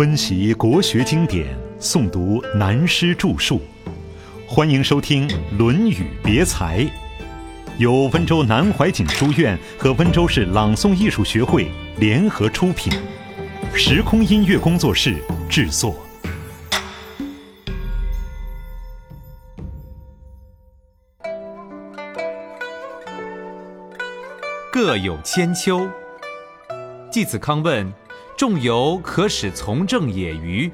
温习国学经典，诵读南师著述，欢迎收听《论语别裁》，由温州南怀瑾书院和温州市朗诵艺术学会联合出品，时空音乐工作室制作。各有千秋。季子康问。仲由可使从政也与？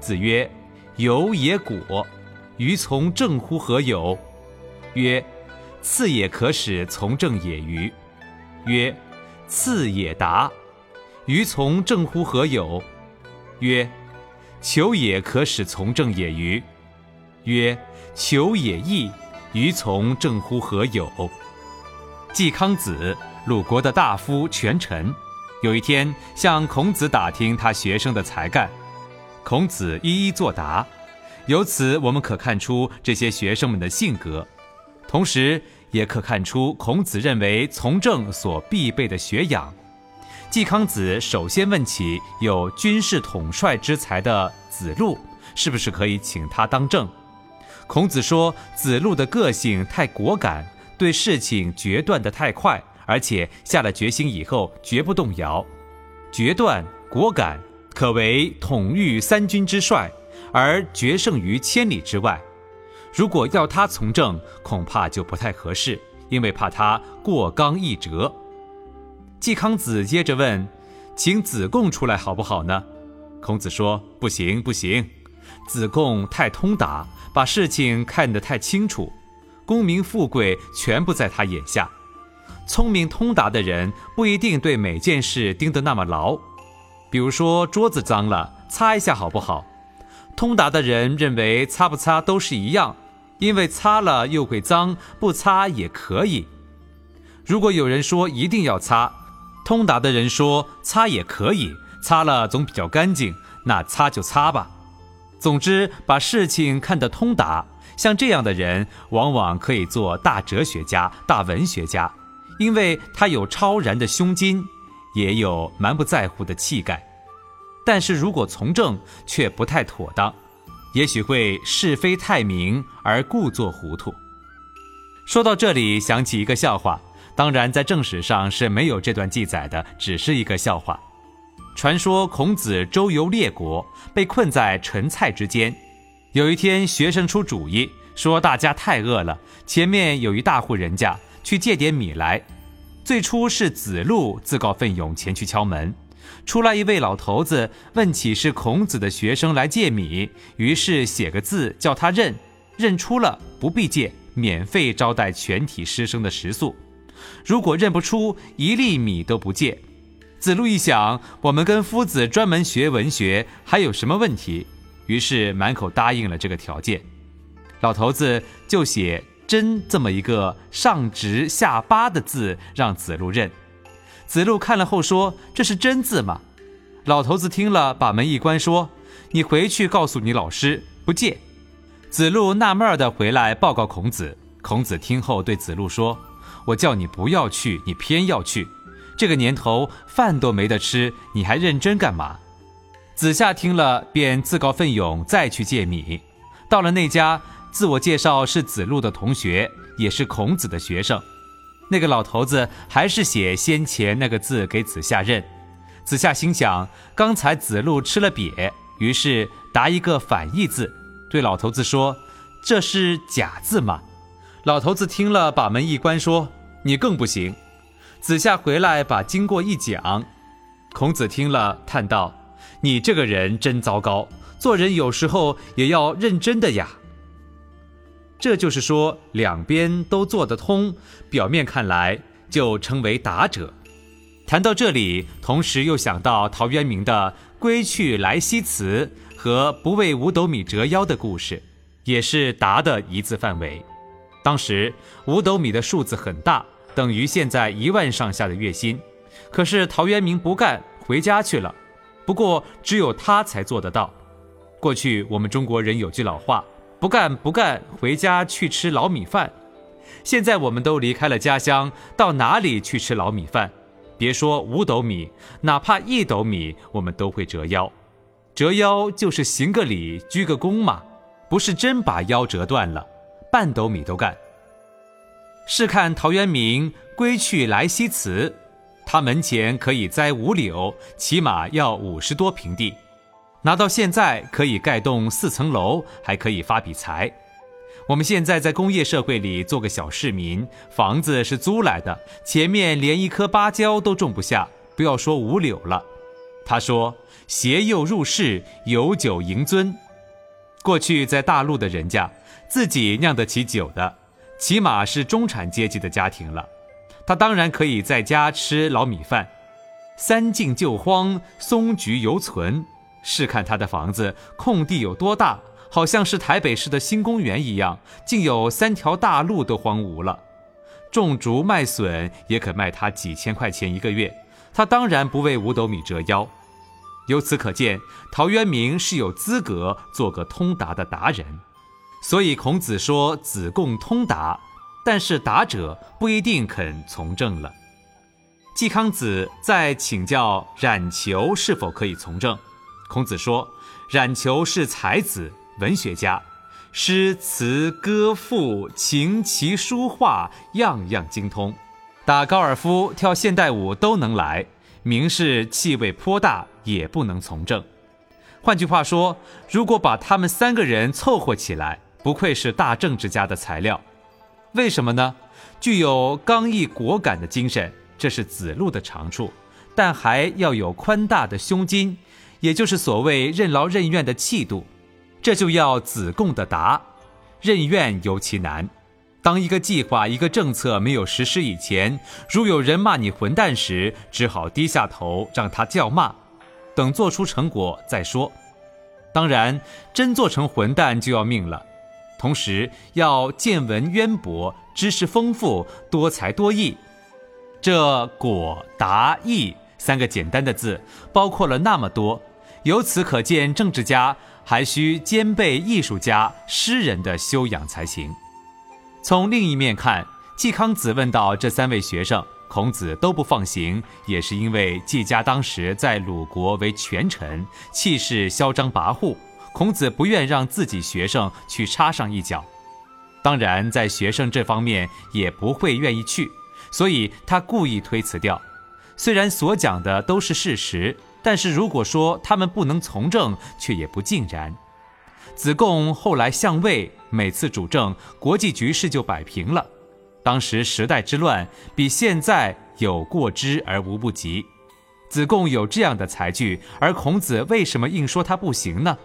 子曰：由也果，于从政乎何有？曰：次也可使从政也与？曰：次也达，于从政乎何有？曰：求也可使从政也与？曰：求也易，于从政乎何有？季康子，鲁国的大夫权臣。有一天，向孔子打听他学生的才干，孔子一一作答。由此，我们可看出这些学生们的性格，同时也可看出孔子认为从政所必备的学养。季康子首先问起有军事统帅之才的子路，是不是可以请他当政？孔子说，子路的个性太果敢，对事情决断得太快。而且下了决心以后绝不动摇，决断果敢，可为统御三军之帅，而决胜于千里之外。如果要他从政，恐怕就不太合适，因为怕他过刚易折。季康子接着问：“请子贡出来好不好呢？”孔子说：“不行，不行，子贡太通达，把事情看得太清楚，功名富贵全部在他眼下。”聪明通达的人不一定对每件事盯得那么牢，比如说桌子脏了，擦一下好不好？通达的人认为擦不擦都是一样，因为擦了又会脏，不擦也可以。如果有人说一定要擦，通达的人说擦也可以，擦了总比较干净，那擦就擦吧。总之，把事情看得通达，像这样的人往往可以做大哲学家、大文学家。因为他有超然的胸襟，也有蛮不在乎的气概，但是如果从政却不太妥当，也许会是非太明而故作糊涂。说到这里，想起一个笑话，当然在正史上是没有这段记载的，只是一个笑话。传说孔子周游列国，被困在陈蔡之间。有一天，学生出主意，说大家太饿了，前面有一大户人家。去借点米来。最初是子路自告奋勇前去敲门，出来一位老头子问起是孔子的学生来借米，于是写个字叫他认，认出了不必借，免费招待全体师生的食宿。如果认不出，一粒米都不借。子路一想，我们跟夫子专门学文学，还有什么问题？于是满口答应了这个条件。老头子就写。真这么一个上直下八的字，让子路认。子路看了后说：“这是真字吗？”老头子听了，把门一关，说：“你回去告诉你老师，不借。”子路纳闷儿的回来报告孔子。孔子听后对子路说：“我叫你不要去，你偏要去。这个年头饭都没得吃，你还认真干嘛？”子夏听了，便自告奋勇再去借米。到了那家。自我介绍是子路的同学，也是孔子的学生。那个老头子还是写先前那个字给子夏认。子夏心想，刚才子路吃了瘪，于是答一个反义字，对老头子说：“这是假字吗？”老头子听了，把门一关，说：“你更不行。”子夏回来把经过一讲，孔子听了叹道：“你这个人真糟糕，做人有时候也要认真的呀。”这就是说，两边都做得通，表面看来就称为达者。谈到这里，同时又想到陶渊明的“归去来兮辞”和“不为五斗米折腰”的故事，也是达的一字范围。当时五斗米的数字很大，等于现在一万上下的月薪。可是陶渊明不干，回家去了。不过只有他才做得到。过去我们中国人有句老话。不干不干，回家去吃老米饭。现在我们都离开了家乡，到哪里去吃老米饭？别说五斗米，哪怕一斗米，我们都会折腰。折腰就是行个礼、鞠个躬嘛，不是真把腰折断了，半斗米都干。试看陶渊明归去来兮辞，他门前可以栽五柳，起码要五十多平地，拿到现在可以盖栋四层楼，还可以发笔财。我们现在在工业社会里做个小市民，房子是租来的，前面连一棵芭蕉都种不下，不要说五柳了。他说：“携幼入室，有酒盈樽。”过去在大陆的人家，自己酿得起酒的，起码是中产阶级的家庭了。他当然可以在家吃老米饭。三径旧荒，松菊犹存。试看他的房子，空地有多大？好像是台北市的新公园一样，竟有三条大路都荒芜了。种竹卖笋也可卖他几千块钱一个月，他当然不为五斗米折腰。由此可见，陶渊明是有资格做个通达的达人。所以孔子说子贡通达，但是达者不一定肯从政了。季康子在请教冉求是否可以从政，孔子说冉求是才子。文学家，诗词歌赋、琴棋书画样样精通，打高尔夫、跳现代舞都能来。名士气味颇大，也不能从政。换句话说，如果把他们三个人凑合起来，不愧是大政治家的材料。为什么呢？具有刚毅果敢的精神，这是子路的长处，但还要有宽大的胸襟，也就是所谓任劳任怨的气度。这就要子贡的达，任怨尤其难。当一个计划、一个政策没有实施以前，如有人骂你混蛋时，只好低下头让他叫骂，等做出成果再说。当然，真做成混蛋就要命了。同时要见闻渊博、知识丰富、多才多艺。这果、达、意三个简单的字，包括了那么多。由此可见，政治家。还需兼备艺术家、诗人的修养才行。从另一面看，季康子问到这三位学生，孔子都不放行，也是因为季家当时在鲁国为权臣，气势嚣张跋扈，孔子不愿让自己学生去插上一脚。当然，在学生这方面也不会愿意去，所以他故意推辞掉。虽然所讲的都是事实。但是如果说他们不能从政，却也不尽然。子贡后来相位，每次主政，国际局势就摆平了。当时时代之乱，比现在有过之而无不及。子贡有这样的才具，而孔子为什么硬说他不行呢？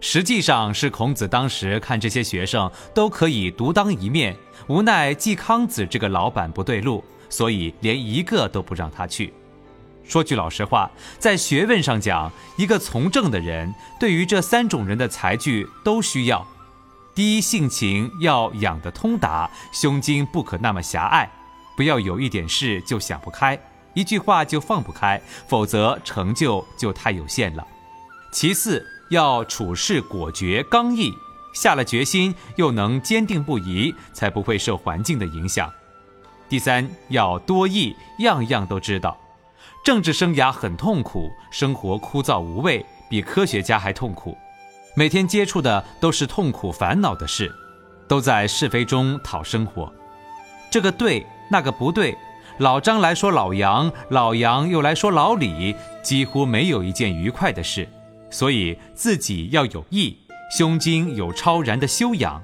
实际上是孔子当时看这些学生都可以独当一面，无奈季康子这个老板不对路，所以连一个都不让他去。说句老实话，在学问上讲，一个从政的人对于这三种人的才具都需要。第一，性情要养得通达，胸襟不可那么狭隘，不要有一点事就想不开，一句话就放不开，否则成就就太有限了。其次，要处事果决刚毅，下了决心又能坚定不移，才不会受环境的影响。第三，要多义，样样都知道。政治生涯很痛苦，生活枯燥无味，比科学家还痛苦。每天接触的都是痛苦烦恼的事，都在是非中讨生活。这个对，那个不对。老张来说老杨，老杨又来说老李，几乎没有一件愉快的事。所以自己要有义，胸襟有超然的修养。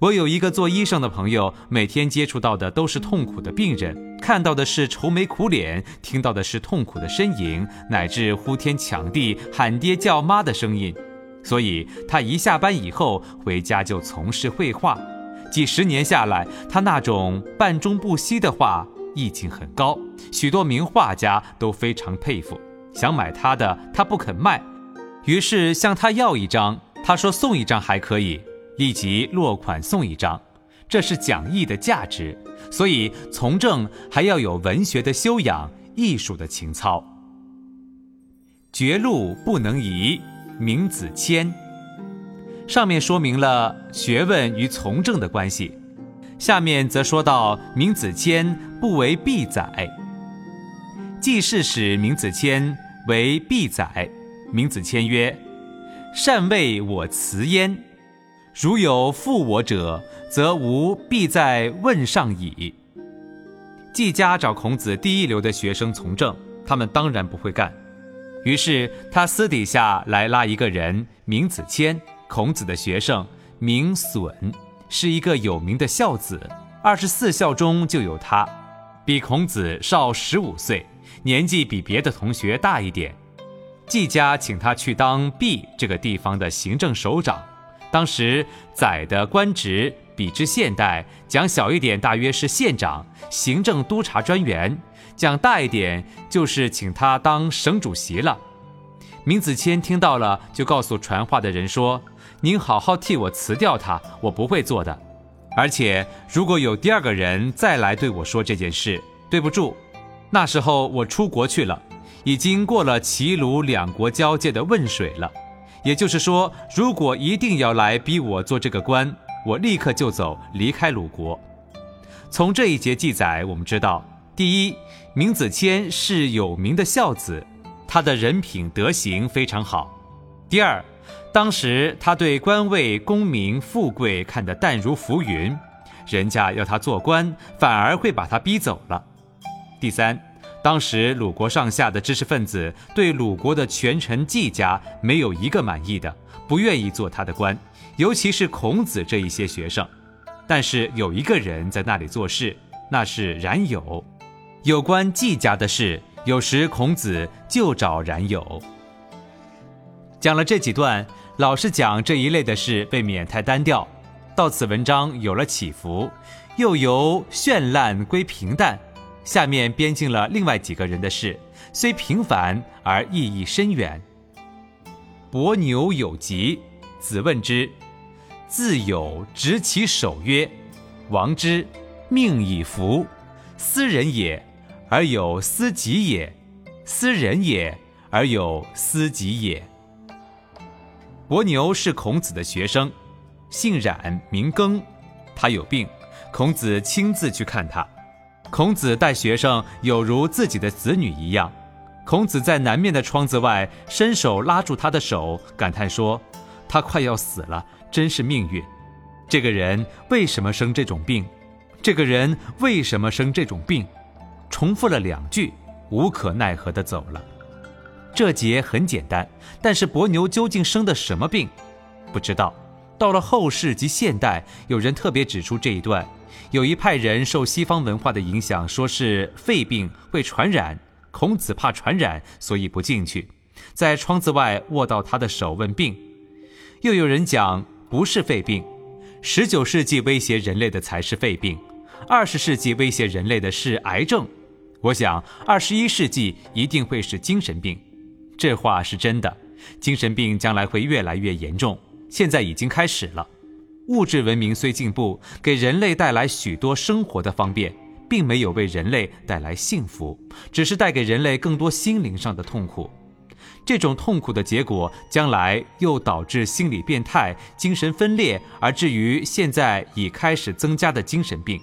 我有一个做医生的朋友，每天接触到的都是痛苦的病人，看到的是愁眉苦脸，听到的是痛苦的呻吟，乃至呼天抢地、喊爹叫妈的声音。所以他一下班以后回家就从事绘画，几十年下来，他那种半中不息的画意境很高，许多名画家都非常佩服。想买他的，他不肯卖，于是向他要一张，他说送一张还可以。立即落款送一张，这是讲义的价值。所以从政还要有文学的修养、艺术的情操。绝路不能移，闵子谦。上面说明了学问与从政的关系，下面则说到闵子谦不为必宰。季氏使闵子谦为必宰，明子谦曰：“善为我辞焉。如有负我者，则吾必在问上矣。”季家找孔子第一流的学生从政，他们当然不会干。于是他私底下来拉一个人，名子谦，孔子的学生，名损，是一个有名的孝子。二十四孝中就有他，比孔子少十五岁，年纪比别的同学大一点。季家请他去当毕这个地方的行政首长。当时宰的官职比之现代讲小一点，大约是县长、行政督察专员。讲大一点，就是请他当省主席了。闵子骞听到了，就告诉传话的人说：“您好好替我辞掉他，我不会做的。而且如果有第二个人再来对我说这件事，对不住，那时候我出国去了，已经过了齐鲁两国交界的汶水了。也就是说，如果一定要来逼我做这个官，我立刻就走，离开鲁国。从这一节记载，我们知道。”第一，闵子骞是有名的孝子，他的人品德行非常好。第二，当时他对官位、功名、富贵看得淡如浮云，人家要他做官，反而会把他逼走了。第三，当时鲁国上下的知识分子对鲁国的权臣季家没有一个满意的，不愿意做他的官，尤其是孔子这一些学生。但是有一个人在那里做事，那是冉有。有关季家的事，有时孔子就找冉有。讲了这几段，老是讲这一类的事，未免太单调。到此文章有了起伏，又由绚烂归平淡。下面编进了另外几个人的事，虽平凡而意义深远。伯牛有疾，子问之，自有执其手曰：“王之，命以服，斯人也。”而有思己也，斯人也；而有思己也。伯牛是孔子的学生，姓冉，名耕。他有病，孔子亲自去看他。孔子待学生有如自己的子女一样。孔子在南面的窗子外伸手拉住他的手，感叹说：“他快要死了，真是命运。这个人为什么生这种病？这个人为什么生这种病？”重复了两句，无可奈何地走了。这节很简单，但是伯牛究竟生的什么病，不知道。到了后世及现代，有人特别指出这一段。有一派人受西方文化的影响，说是肺病会传染，孔子怕传染，所以不进去，在窗子外握到他的手问病。又有人讲不是肺病，十九世纪威胁人类的才是肺病，二十世纪威胁人类的是癌症。我想，二十一世纪一定会是精神病，这话是真的。精神病将来会越来越严重，现在已经开始了。物质文明虽进步，给人类带来许多生活的方便，并没有为人类带来幸福，只是带给人类更多心灵上的痛苦。这种痛苦的结果，将来又导致心理变态、精神分裂，而至于现在已开始增加的精神病。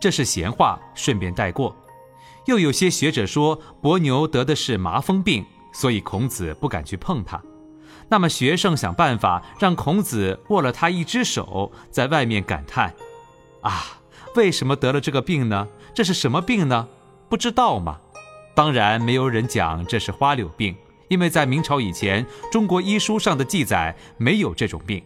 这是闲话，顺便带过。又有些学者说，伯牛得的是麻风病，所以孔子不敢去碰他。那么学生想办法让孔子握了他一只手，在外面感叹：“啊，为什么得了这个病呢？这是什么病呢？不知道吗？”当然没有人讲这是花柳病，因为在明朝以前，中国医书上的记载没有这种病，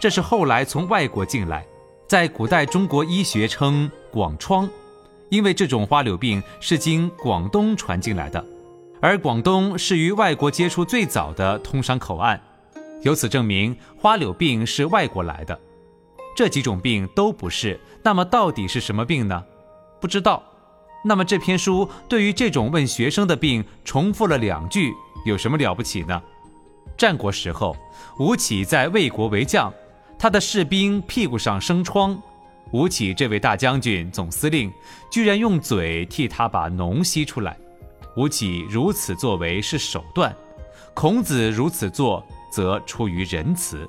这是后来从外国进来，在古代中国医学称广疮。因为这种花柳病是经广东传进来的，而广东是与外国接触最早的通商口岸，由此证明花柳病是外国来的。这几种病都不是，那么到底是什么病呢？不知道。那么这篇书对于这种问学生的病重复了两句，有什么了不起呢？战国时候，吴起在魏国为将，他的士兵屁股上生疮。吴起这位大将军、总司令，居然用嘴替他把脓吸出来。吴起如此作为是手段，孔子如此做则出于仁慈。